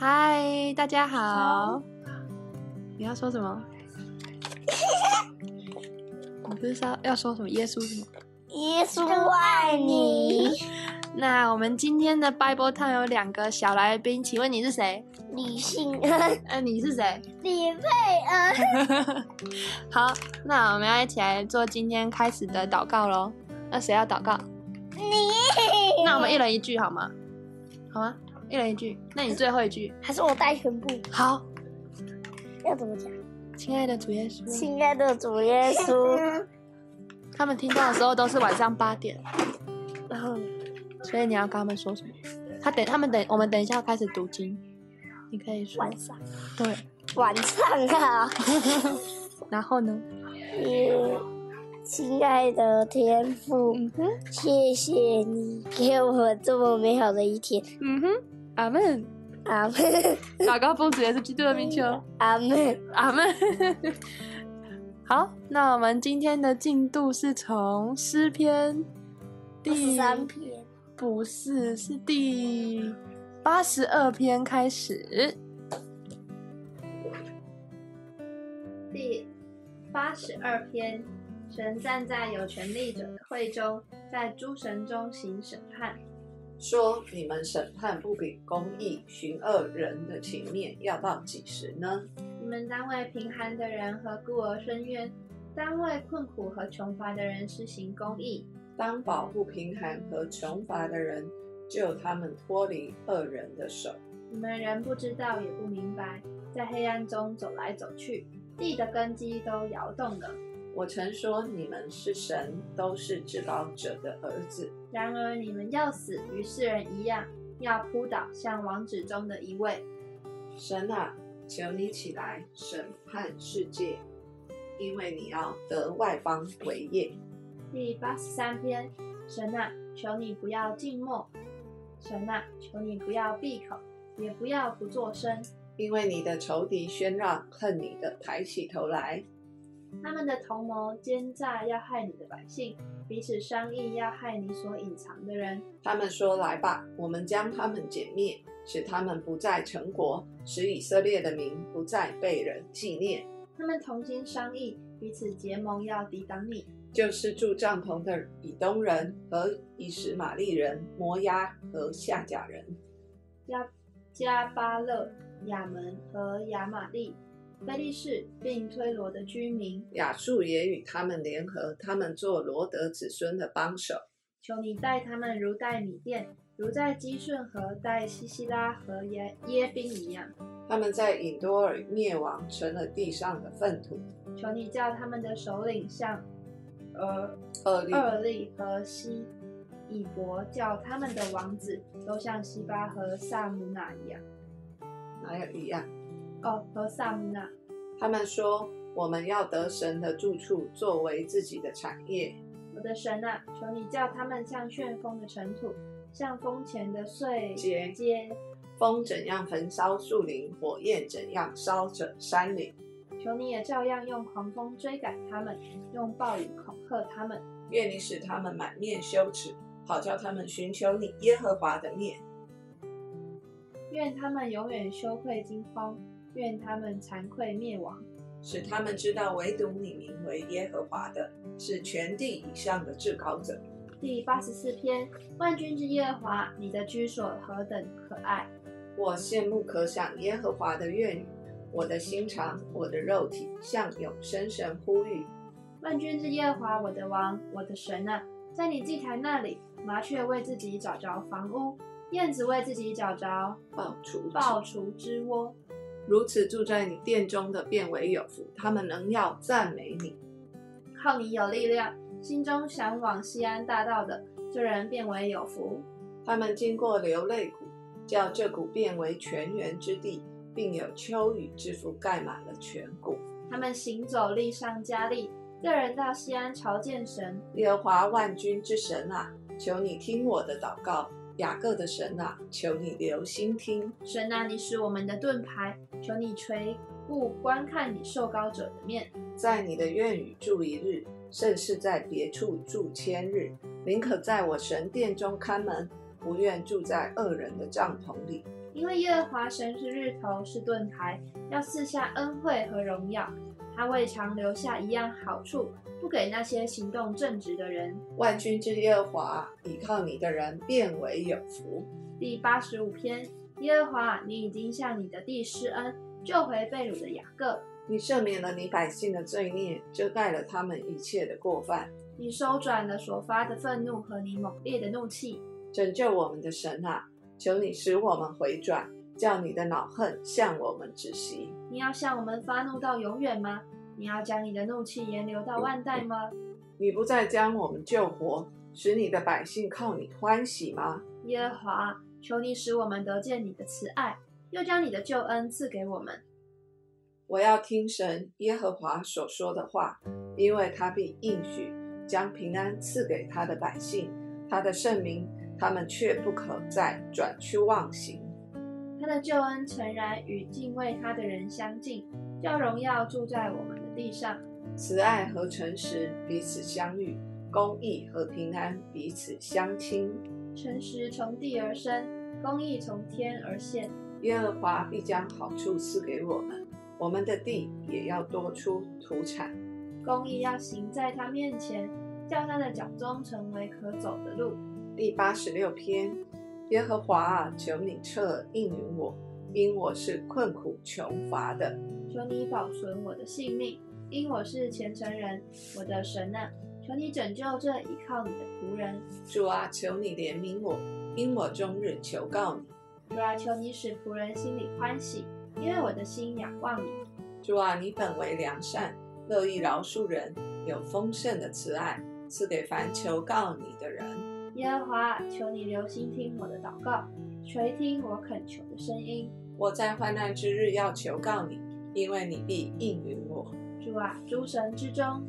嗨，大家好。你要说什么？你不是说要说什么？耶稣什么？耶稣爱你，那我们今天的 Bible Time 有两个小来宾，请问你是谁？李信恩、呃，你是谁？李佩恩，好，那我们要一起来做今天开始的祷告喽。那谁要祷告？你。那我们一人一句好吗？好吗？一人一句。那你最后一句。还是我带全部？好。要怎么讲？亲爱的主耶稣。亲爱的主耶稣。他们听到的时候都是晚上八点，然后，所以你要跟他们说什么？他等他们等我们等一下要开始读经，你可以说晚上。对，晚上啊。然后呢？亲爱的天父，谢谢你给我这么美好的一天。嗯哼，阿门，阿门。祷告奉主耶稣基督的名求，阿门，阿门。好，那我们今天的进度是从诗篇第三篇，不是，是第八十二篇开始。第八十二篇，神站在有权力者的会中，在诸神中行审判，说：“你们审判不秉公义、寻恶人的情面，要到几时呢？”你们单位贫寒的人和孤儿伸冤，单位困苦和穷乏的人施行公义，当保护贫寒和穷乏的人，救他们脱离恶人的手。你们人不知道也不明白，在黑暗中走来走去，地的根基都摇动了。我曾说你们是神，都是至高者的儿子。然而你们要死，与世人一样，要扑倒，像王子中的一位。神啊！求你起来审判世界，因为你要得外邦为业。第八十三篇，神啊，求你不要静默；神啊，求你不要闭口，也不要不作声，因为你的仇敌喧嚷，恨你的抬起头来。他们的同谋奸诈，要害你的百姓，彼此商议，要害你所隐藏的人。他们说：“来吧，我们将他们歼灭，使他们不再成国，使以色列的名不再被人纪念。”他们同心商议，彼此结盟，要抵挡你。就是住帐篷的以东人和以实玛利人、摩押和夏甲人、加加巴勒、亚门和亚玛利。菲利士并推罗的居民，亚述也与他们联合，他们做罗德子孙的帮手。求你待他们如待米店，如在基顺河待西西拉和耶耶宾一样。他们在隐多尔灭亡，成了地上的粪土。求你叫他们的首领像呃厄利和西以伯，叫他们的王子都像西巴和萨姆纳一样。哪有一样？哦，和萨姆纳，他们说我们要得神的住处作为自己的产业。我的神啊，求你叫他们像旋风的尘土，像风前的碎秸。风怎样焚烧树林，火焰怎样烧着山林。求你也照样用狂风追赶他们，用暴雨恐吓他们。愿你使他们满面羞耻，好叫他们寻求你耶和华的面。愿他们永远羞愧惊慌。愿他们惭愧灭亡，使他们知道唯独你名为耶和华的，是全地以上的至高者。第八十四篇，万军之耶和华，你的居所何等可爱！我羡慕可想耶和华的愿语，我的心肠，我的肉体向永生神呼吁。万军之耶和华，我的王，我的神啊，在你祭坛那里，麻雀为自己找着房屋，燕子为自己找着爆雏爆雏之窝。如此住在你殿中的，变为有福。他们能要赞美你，靠你有力量，心中向往西安大道的，这人变为有福。他们经过流泪谷，叫这谷变为泉源之地，并有秋雨之福盖满了全谷。他们行走力上加力，个人到西安朝见神，耶和华万军之神啊，求你听我的祷告。雅各的神啊，求你留心听。神啊，你是我们的盾牌，求你垂顾观看你受膏者的面。在你的院宇住一日，甚是在别处住千日。宁可在我神殿中看门，不愿住在恶人的帐篷里。因为耶和华神是日头，是盾牌，要赐下恩惠和荣耀。他未尝留下一样好处，不给那些行动正直的人。万军之耶和华，倚靠你的人变为有福。第八十五篇，耶和华，你已经向你的地施恩，救回被掳的雅各。你赦免了你百姓的罪孽，遮盖了他们一切的过犯。你收转了所发的愤怒和你猛烈的怒气，拯救我们的神啊！求你使我们回转，叫你的恼恨向我们止息。你要向我们发怒到永远吗？你要将你的怒气延留到万代吗？你不再将我们救活，使你的百姓靠你欢喜吗？耶和华，求你使我们得见你的慈爱，又将你的救恩赐给我们。我要听神耶和华所说的话，因为他必应许将平安赐给他的百姓，他的圣名。他们却不可再转去忘形。他的救恩诚然与敬畏他的人相近，叫荣耀住在我们的地上。慈爱和诚实彼此相遇，公义和平安彼此相亲。诚实从地而生，公义从天而现。耶和华必将好处赐给我们，我们的地也要多出土产。公义要行在他面前，叫他的脚中成为可走的路。第八十六篇，耶和华啊，求你侧应允我，因我是困苦穷乏的。求你保存我的性命，因我是虔诚人。我的神啊，求你拯救这依靠你的仆人。主啊，求你怜悯我，因我终日求告你。主啊，求你使仆人心里欢喜，因为我的心仰望你。主啊，你本为良善，乐意饶恕人，有丰盛的慈爱，赐给凡求告你的人。耶和华，求你留心听我的祷告，垂听我恳求的声音。我在患难之日要求告你，因为你必应允我。主啊，诸神之中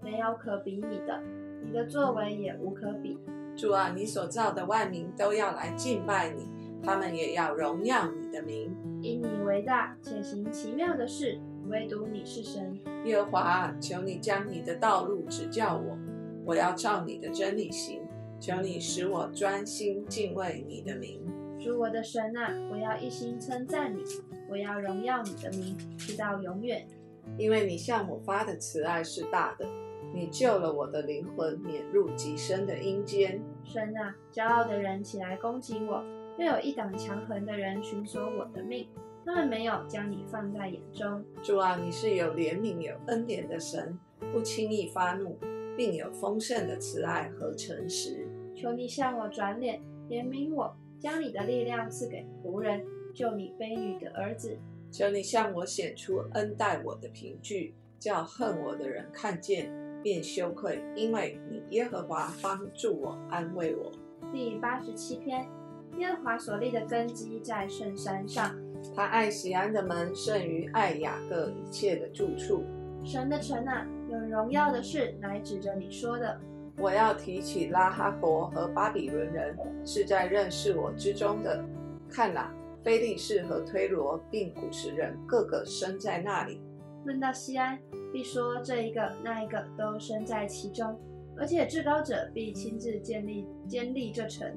没有可比你的，你的作为也无可比。主啊，你所造的万民都要来敬拜你，他们也要荣耀你的名。因你为大，且行奇妙的事，唯独你是神。耶和华，求你将你的道路指教我，我要照你的真理行。求你使我专心敬畏你的名，主我的神啊，我要一心称赞你，我要荣耀你的名，直到永远。因为你向我发的慈爱是大的，你救了我的灵魂，免入极深的阴间。神啊，骄傲的人起来攻击我，又有一党强横的人寻索我的命，他们没有将你放在眼中。主啊，你是有怜悯、有恩典的神，不轻易发怒。并有丰盛的慈爱和诚实。求你向我转脸，怜悯我，将你的力量赐给仆人，救你卑女的儿子。求你向我显出恩待我的凭据，叫恨我的人看见便羞愧，因为你耶和华帮助我，安慰我。第八十七篇，耶和华所立的根基在圣山上，他爱喜安的门胜于爱雅各一切的住处。神的城啊！有荣耀的事乃指着你说的。我要提起拉哈伯和巴比伦人，是在认识我之中的。看哪，菲利士和推罗并古时人，个个生在那里。论到西安，必说这一个那一个都生在其中，而且至高者必亲自建立建立这城。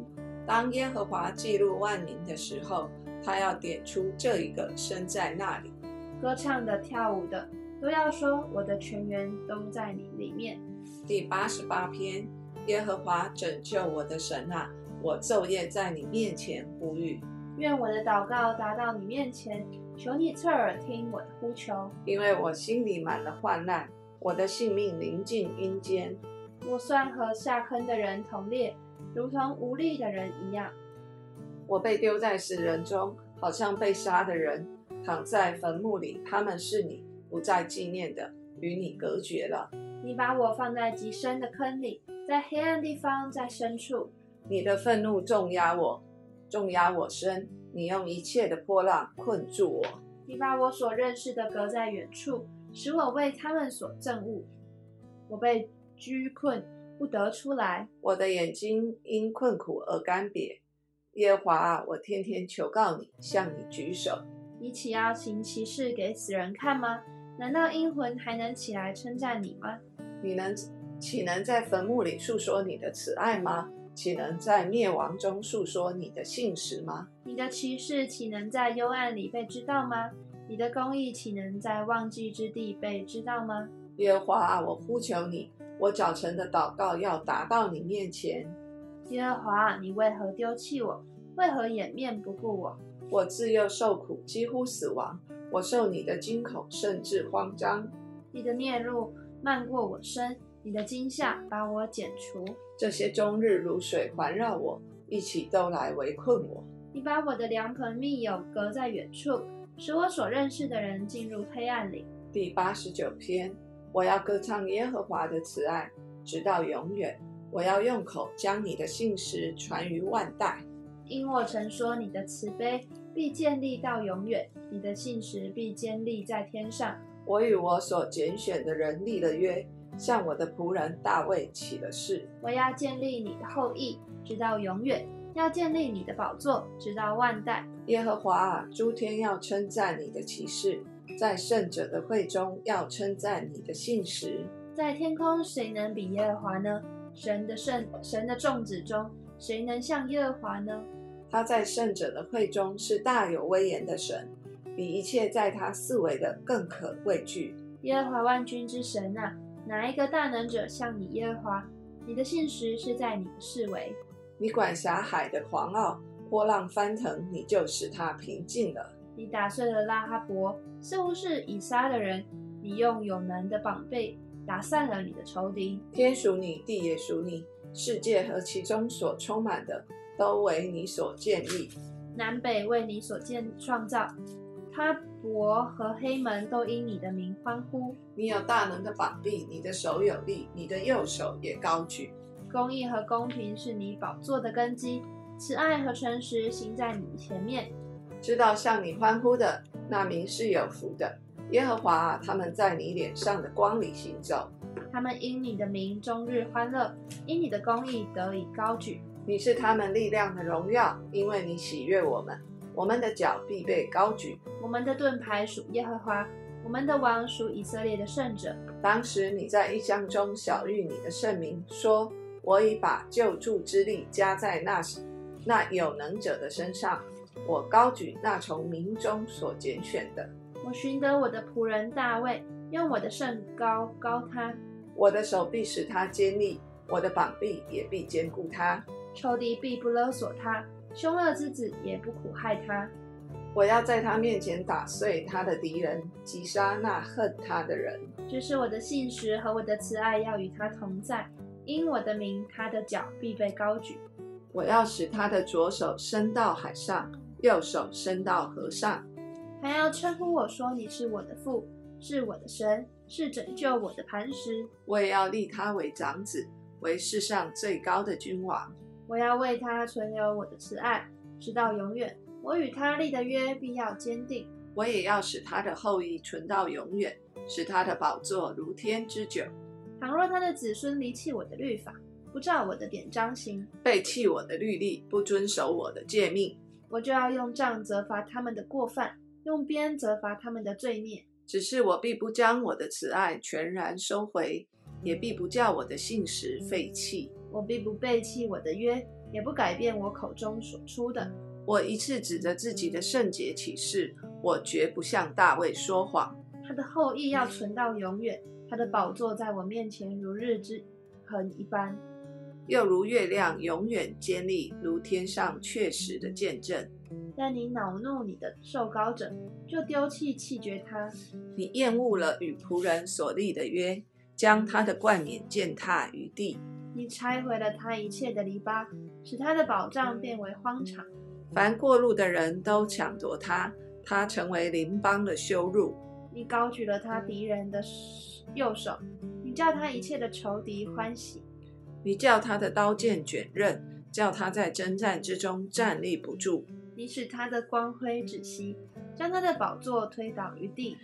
当耶和华记录万民的时候，他要点出这一个生在那里。歌唱的、跳舞的。都要说我的全员都在你里面。第八十八篇，耶和华拯救我的神啊，我昼夜在你面前呼吁，愿我的祷告达到你面前，求你侧耳听我的呼求，因为我心里满了患难，我的性命临近阴间，我算和下坑的人同列，如同无力的人一样。我被丢在死人中，好像被杀的人，躺在坟墓里。他们是你。不再纪念的，与你隔绝了。你把我放在极深的坑里，在黑暗地方，在深处。你的愤怒重压我，重压我身。你用一切的波浪困住我。你把我所认识的隔在远处，使我为他们所憎恶。我被拘困，不得出来。我的眼睛因困苦而干瘪。耶和华，我天天求告你，向你举手。你岂要行奇事给死人看吗？难道阴魂还能起来称赞你吗？你能岂能在坟墓里诉说你的慈爱吗？岂能在灭亡中诉说你的信实吗？你的骑士岂能在幽暗里被知道吗？你的公义岂能在忘记之地被知道吗？耶和华啊，我呼求你，我早晨的祷告要达到你面前。耶和华啊，你为何丢弃我？为何掩面不顾我？我自幼受苦，几乎死亡。我受你的惊恐，甚至慌张。你的面露漫过我身，你的惊吓把我剪除。这些终日如水环绕我，一起都来围困我。你把我的良朋密友隔在远处，使我所认识的人进入黑暗里。第八十九篇，我要歌唱耶和华的慈爱，直到永远。我要用口将你的信实传于万代，因我曾说你的慈悲必建立到永远，你的信实必坚立在天上。我与我所拣选的人立了约，向我的仆人大卫起了誓。我要建立你的后裔，直到永远；要建立你的宝座，直到万代。耶和华啊，诸天要称赞你的奇事，在圣者的会中要称赞你的信实。在天空，谁能比耶和华呢？神的圣神的众子中，谁能像耶和华呢？他在圣者的会中是大有威严的神，比一切在他四围的更可畏惧。耶和华万军之神啊，哪一个大能者像你耶和华？你的信实是在你的四围。你管辖海的狂傲，波浪翻腾，你就使它平静了。你打碎了拉哈伯，似乎是以撒的人，你用有能的膀臂。打散了你的仇敌，天属你，地也属你，世界和其中所充满的都为你所建立，南北为你所建创造，他伯和黑门都因你的名欢呼。你有大能的膀臂，你的手有力，你的右手也高举。公义和公平是你宝座的根基，慈爱和诚实行在你前面。知道向你欢呼的那名是有福的。耶和华，他们在你脸上的光里行走，他们因你的名终日欢乐，因你的公义得以高举。你是他们力量的荣耀，因为你喜悦我们，我们的脚必被高举。我们的盾牌属耶和华，我们的王属以色列的圣者。当时你在异象中晓谕你的圣名，说：“我已把救助之力加在那那有能者的身上，我高举那从民中所拣选的。”我寻得我的仆人大卫，用我的圣高高他。我的手臂使他坚立，我的膀臂也必坚固他。仇敌必不勒索他，凶恶之子也不苦害他。我要在他面前打碎他的敌人，击杀那恨他的人。这是我的信实和我的慈爱要与他同在，因我的名，他的脚必被高举。我要使他的左手伸到海上，右手伸到河上。还要称呼我说你是我的父，是我的神，是拯救我的磐石。我也要立他为长子，为世上最高的君王。我要为他存留我的慈爱，直到永远。我与他立的约必要坚定。我也要使他的后裔存到永远，使他的宝座如天之久。倘若他的子孙离弃我的律法，不照我的典章行，背弃我的律例，不遵守我的诫命，我就要用杖责罚他们的过犯。用鞭责罚他们的罪孽，只是我必不将我的慈爱全然收回，也必不叫我的信实废弃。我必不背弃我的约，也不改变我口中所出的。我一次指着自己的圣洁起誓，我绝不向大卫说谎。他的后裔要存到永远，他的宝座在我面前如日之恒一般，又如月亮永远坚立，如天上确实的见证。但你恼怒你的受膏者，就丢弃弃绝他；你厌恶了与仆人所立的约，将他的冠冕践踏于地；你拆毁了他一切的篱笆，使他的宝藏变为荒场。凡过路的人都抢夺他，他成为邻邦的羞辱。你高举了他敌人的右手，你叫他一切的仇敌欢喜；你叫他的刀剑卷刃，叫他在征战之中站立不住。你使他的光辉止息，将他的宝座推倒于地。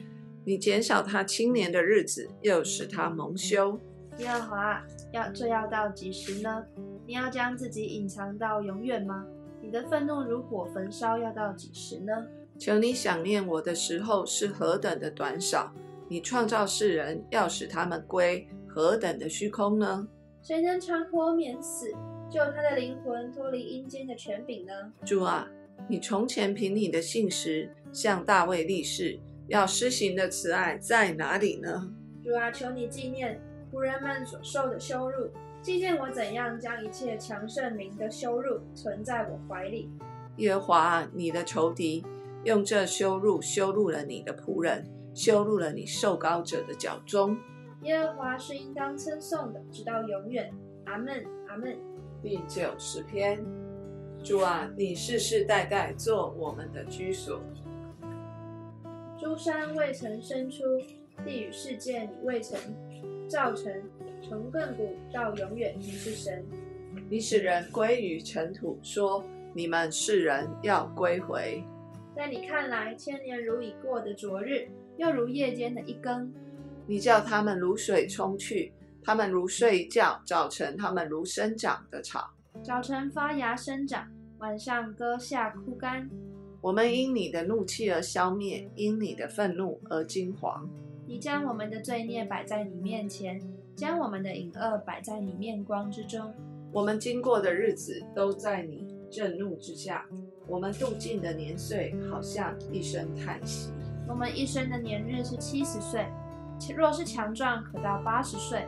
你减少他青年的日子，又使他蒙羞。耶和华，要这要到几时呢？你要将自己隐藏到永远吗？你的愤怒如火焚烧，要到几时呢？求你想念我的时候是何等的短少！你创造世人，要使他们归何等的虚空呢？谁能长活免死？救他的灵魂脱离阴间的权柄呢？主啊，你从前凭你的信实向大卫立誓，要施行的慈爱在哪里呢？主啊，求你纪念仆人们所受的羞辱，纪念我怎样将一切强盛民的羞辱存在我怀里。耶和华，你的仇敌用这羞辱羞辱了你的仆人，羞辱了你受膏者的脚中。耶和华是应当称颂的，直到永远。阿门，阿门。第九十篇，主啊，你世世代代做我们的居所。诸山未曾生出，地与世界你未曾造成，从亘古到永远，你是神。你使人归于尘土，说你们世人要归回。在你看来，千年如已过的昨日，又如夜间的一更。你叫他们如水冲去，他们如睡觉；早晨他们如生长的草，早晨发芽生长，晚上割下枯干。我们因你的怒气而消灭，因你的愤怒而惊惶。你将我们的罪孽摆在你面前，将我们的隐恶摆在你面光之中。我们经过的日子都在你震怒之下，我们度尽的年岁好像一声叹息。我们一生的年日是七十岁。若是强壮，可到八十岁，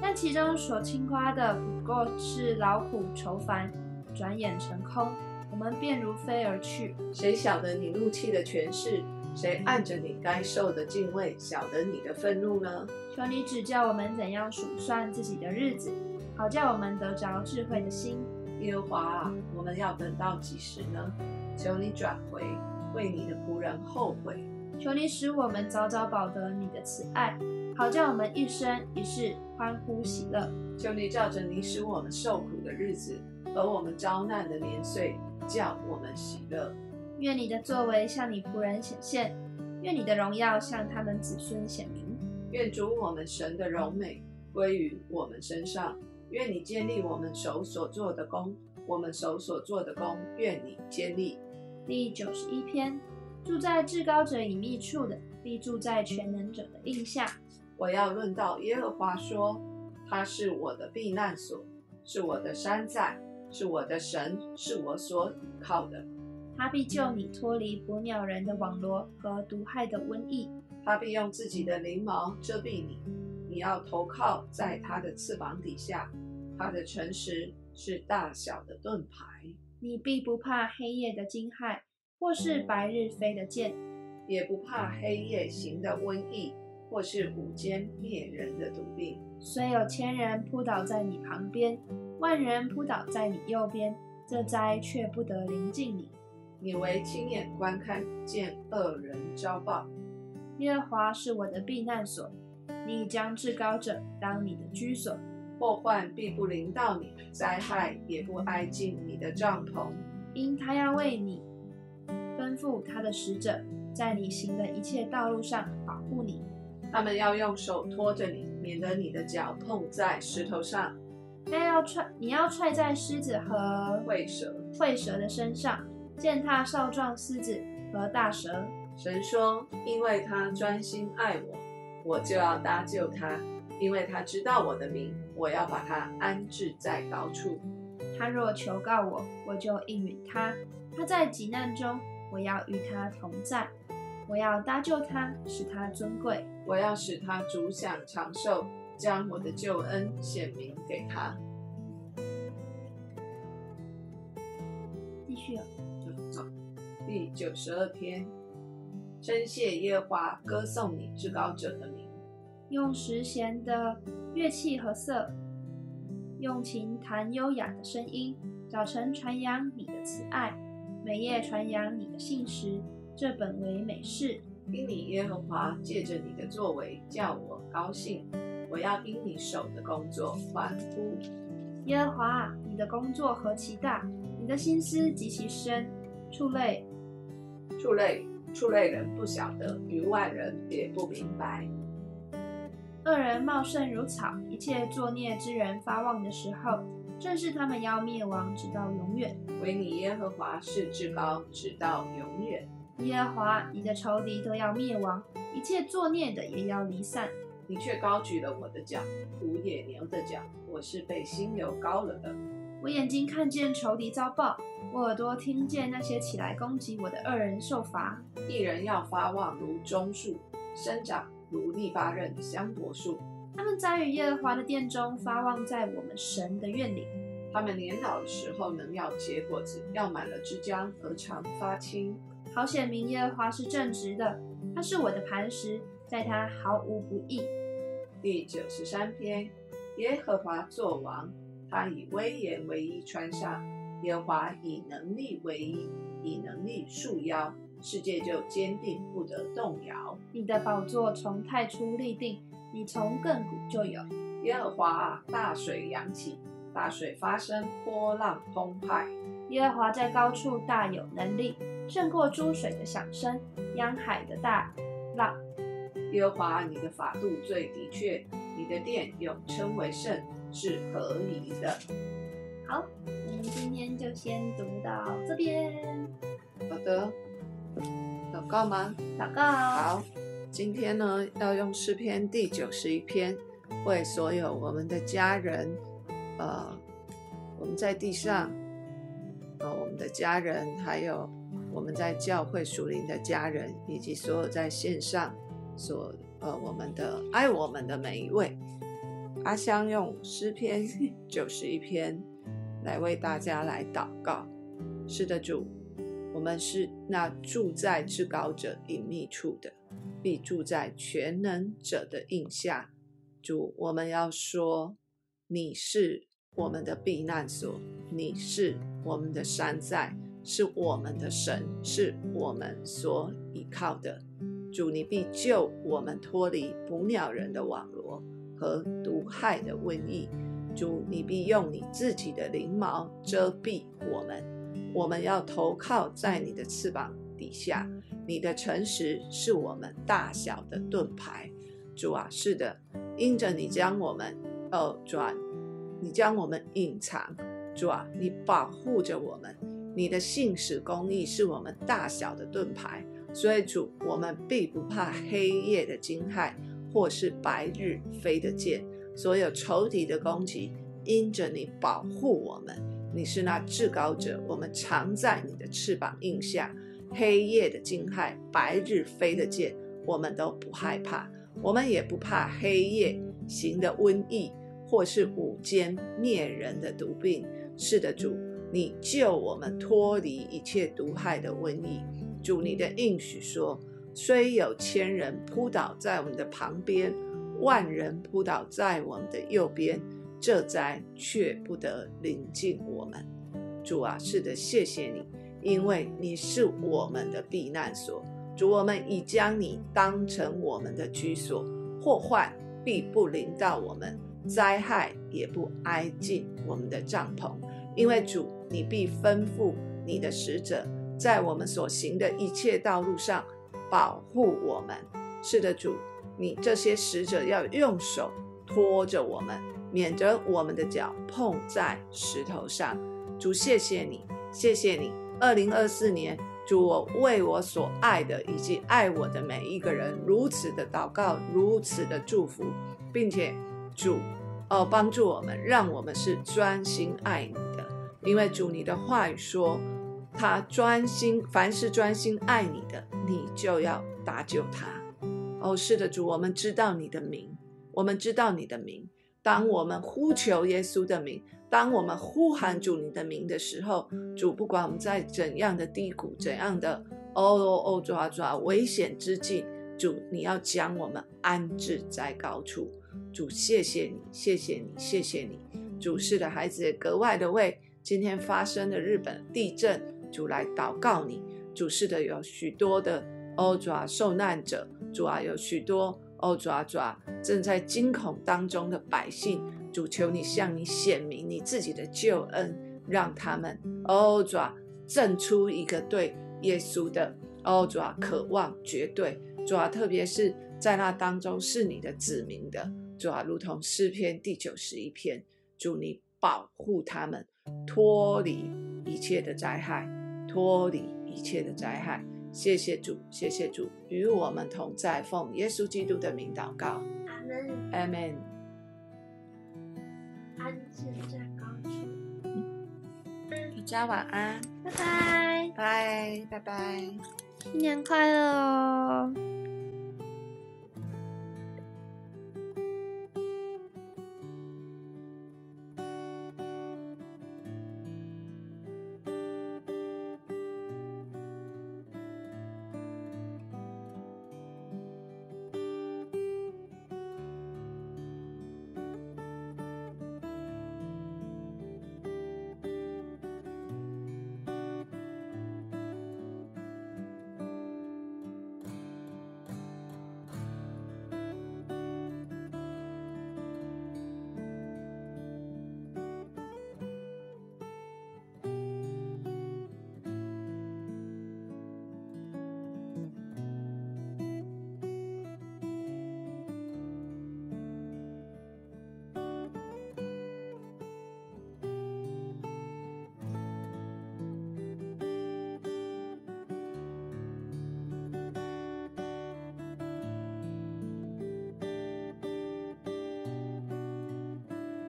但其中所轻夸的不过是劳苦愁烦，转眼成空，我们便如飞而去。谁晓得你怒气的权势？谁按着你该受的敬畏，晓得你的愤怒呢？求你指教我们怎样数算自己的日子，好叫我们得着智慧的心。耶和华啊，我们要等到几时呢？求你转回，为你的仆人后悔。求你使我们早早保得你的慈爱，好叫我们一生一世欢呼喜乐。求你照着你使我们受苦的日子和我们遭难的年岁，叫我们喜乐。愿你的作为向你仆人显现，愿你的荣耀向他们子孙显明。愿主我们神的荣美归于我们身上。愿你建立我们手所做的功，我们手所做的功，愿你建立。第九十一篇。住在至高者隐秘处的，必住在全能者的印下。我要论到耶和华说，他是我的避难所，是我的山寨，是我的神，是我所倚靠的。他必救你脱离捕鸟人的网罗和毒害的瘟疫。他必用自己的翎毛遮蔽你，你要投靠在他的翅膀底下。他的诚实是大小的盾牌。你必不怕黑夜的惊骇。或是白日飞的箭，也不怕黑夜行的瘟疫，或是午间灭人的毒病。虽有千人扑倒在你旁边，万人扑倒在你右边，这灾却不得临近你。你为亲眼观看，见恶人遭报。耶和华是我的避难所，你将至高者当你的居所，祸患必不临到你，灾害也不挨近你的帐篷，因他要为你。吩咐他的使者，在你行的一切道路上保护你。他们要用手托着你，免得你的脚碰在石头上。他要踹，你要踹在狮子和会蛇、会蛇的身上，践踏少壮狮子和大蛇。神说：“因为他专心爱我，我就要搭救他；因为他知道我的名，我要把他安置在高处。他若求告我，我就应允他。他在急难中。”我要与他同在，我要搭救他，使他尊贵。我要使他主享长寿，将我的救恩显明给他。继续，走。第九十二篇，称谢耶和华，歌颂你至高者的名，用十弦的乐器和瑟，用琴弹优雅的声音，早晨传扬你的慈爱。每夜传扬你的信实，这本为美事。因你耶和华借着你的作为叫我高兴，我要因你手的工作欢呼。耶和华，你的工作何其大，你的心思极其深。畜类，畜类，畜类人不晓得，与外人也不明白。恶人茂盛如草，一切作孽之人发旺的时候。正是他们要灭亡，直到永远。唯你耶和华是至高，直到永远。耶和华，你的仇敌都要灭亡，一切作孽的也要离散。你却高举了我的脚，如野牛的脚。我是被心油膏了的。我眼睛看见仇敌遭报，我耳朵听见那些起来攻击我的恶人受罚。一人要发旺如棕树，生长如利巴刃香柏树。他们栽于耶和华的殿中，发旺在我们神的院里。他们年老的时候能要结果子，要满了枝浆而常发青。好显明耶和华是正直的，他是我的磐石，在他毫无不义。第九十三篇，耶和华作王，他以威严为衣穿上，耶和华以能力为衣，以能力束腰，世界就坚定不得动摇。你的宝座从太初立定，你从亘古就有。耶和华啊，大水扬起，大水发生，波浪澎湃。耶和华在高处大有能力，胜过诸水的响声，央海的大浪。耶和华，你的法度最的确，你的殿永称为圣，是合宜的。好，我们今天就先读到这边。好的，祷告吗？祷告。好，今天呢要用诗篇第九十一篇，为所有我们的家人，呃，我们在地上，呃，我们的家人，还有我们在教会属灵的家人，以及所有在线上所呃我们的爱我们的每一位，阿香用诗篇 九十一篇来为大家来祷告。是的，主。我们是那住在至高者隐秘处的，必住在全能者的印下。主，我们要说，你是我们的避难所，你是我们的山寨，是我们的神，是我们所依靠的。主，你必救我们脱离捕鸟人的网罗和毒害的瘟疫。主，你必用你自己的翎毛遮蔽我们。我们要投靠在你的翅膀底下，你的诚实是我们大小的盾牌。主啊，是的，因着你将我们哦转，你将我们隐藏。主啊，你保护着我们，你的信使公义是我们大小的盾牌。所以主，我们必不怕黑夜的惊骇，或是白日飞的箭，所有仇敌的攻击，因着你保护我们。你是那至高者，我们常在你的翅膀印下。黑夜的惊骇，白日飞的箭，我们都不害怕。我们也不怕黑夜行的瘟疫，或是午间灭人的毒病。是的，主，你救我们脱离一切毒害的瘟疫。主，你的应许说，虽有千人扑倒在我们的旁边，万人扑倒在我们的右边。这灾却不得临近我们，主啊，是的，谢谢你，因为你是我们的避难所。主，我们已将你当成我们的居所，祸患必不临到我们，灾害也不挨近我们的帐篷，因为主，你必吩咐你的使者，在我们所行的一切道路上保护我们。是的，主，你这些使者要用手托着我们。免得我们的脚碰在石头上。主，谢谢你，谢谢你。二零二四年，主，我为我所爱的以及爱我的每一个人，如此的祷告，如此的祝福，并且主哦，帮助我们，让我们是专心爱你的。因为主，你的话语说，他专心，凡是专心爱你的，你就要搭救他。哦，是的，主，我们知道你的名，我们知道你的名。当我们呼求耶稣的名，当我们呼喊主你的名的时候，主不管我们在怎样的低谷、怎样的哦哦哦抓抓危险之境，主你要将我们安置在高处。主谢谢你，谢谢你，谢谢你。主是的孩子也格外的为今天发生的日本地震，主来祷告你。主是的有许多的哦抓受难者，主啊有许多。哦，抓抓正在惊恐当中的百姓，主求你向你显明你自己的救恩，让他们哦抓证出一个对耶稣的哦抓渴望绝对抓，特别是在那当中是你的子民的抓，如同诗篇第九十一篇，主你保护他们脱离一切的灾害，脱离一切的灾害。谢谢主，谢谢主，与我们同在，奉耶稣基督的名祷告，阿门，阿门。安静在高处。大家晚安，拜拜，拜拜拜。新年快乐哦！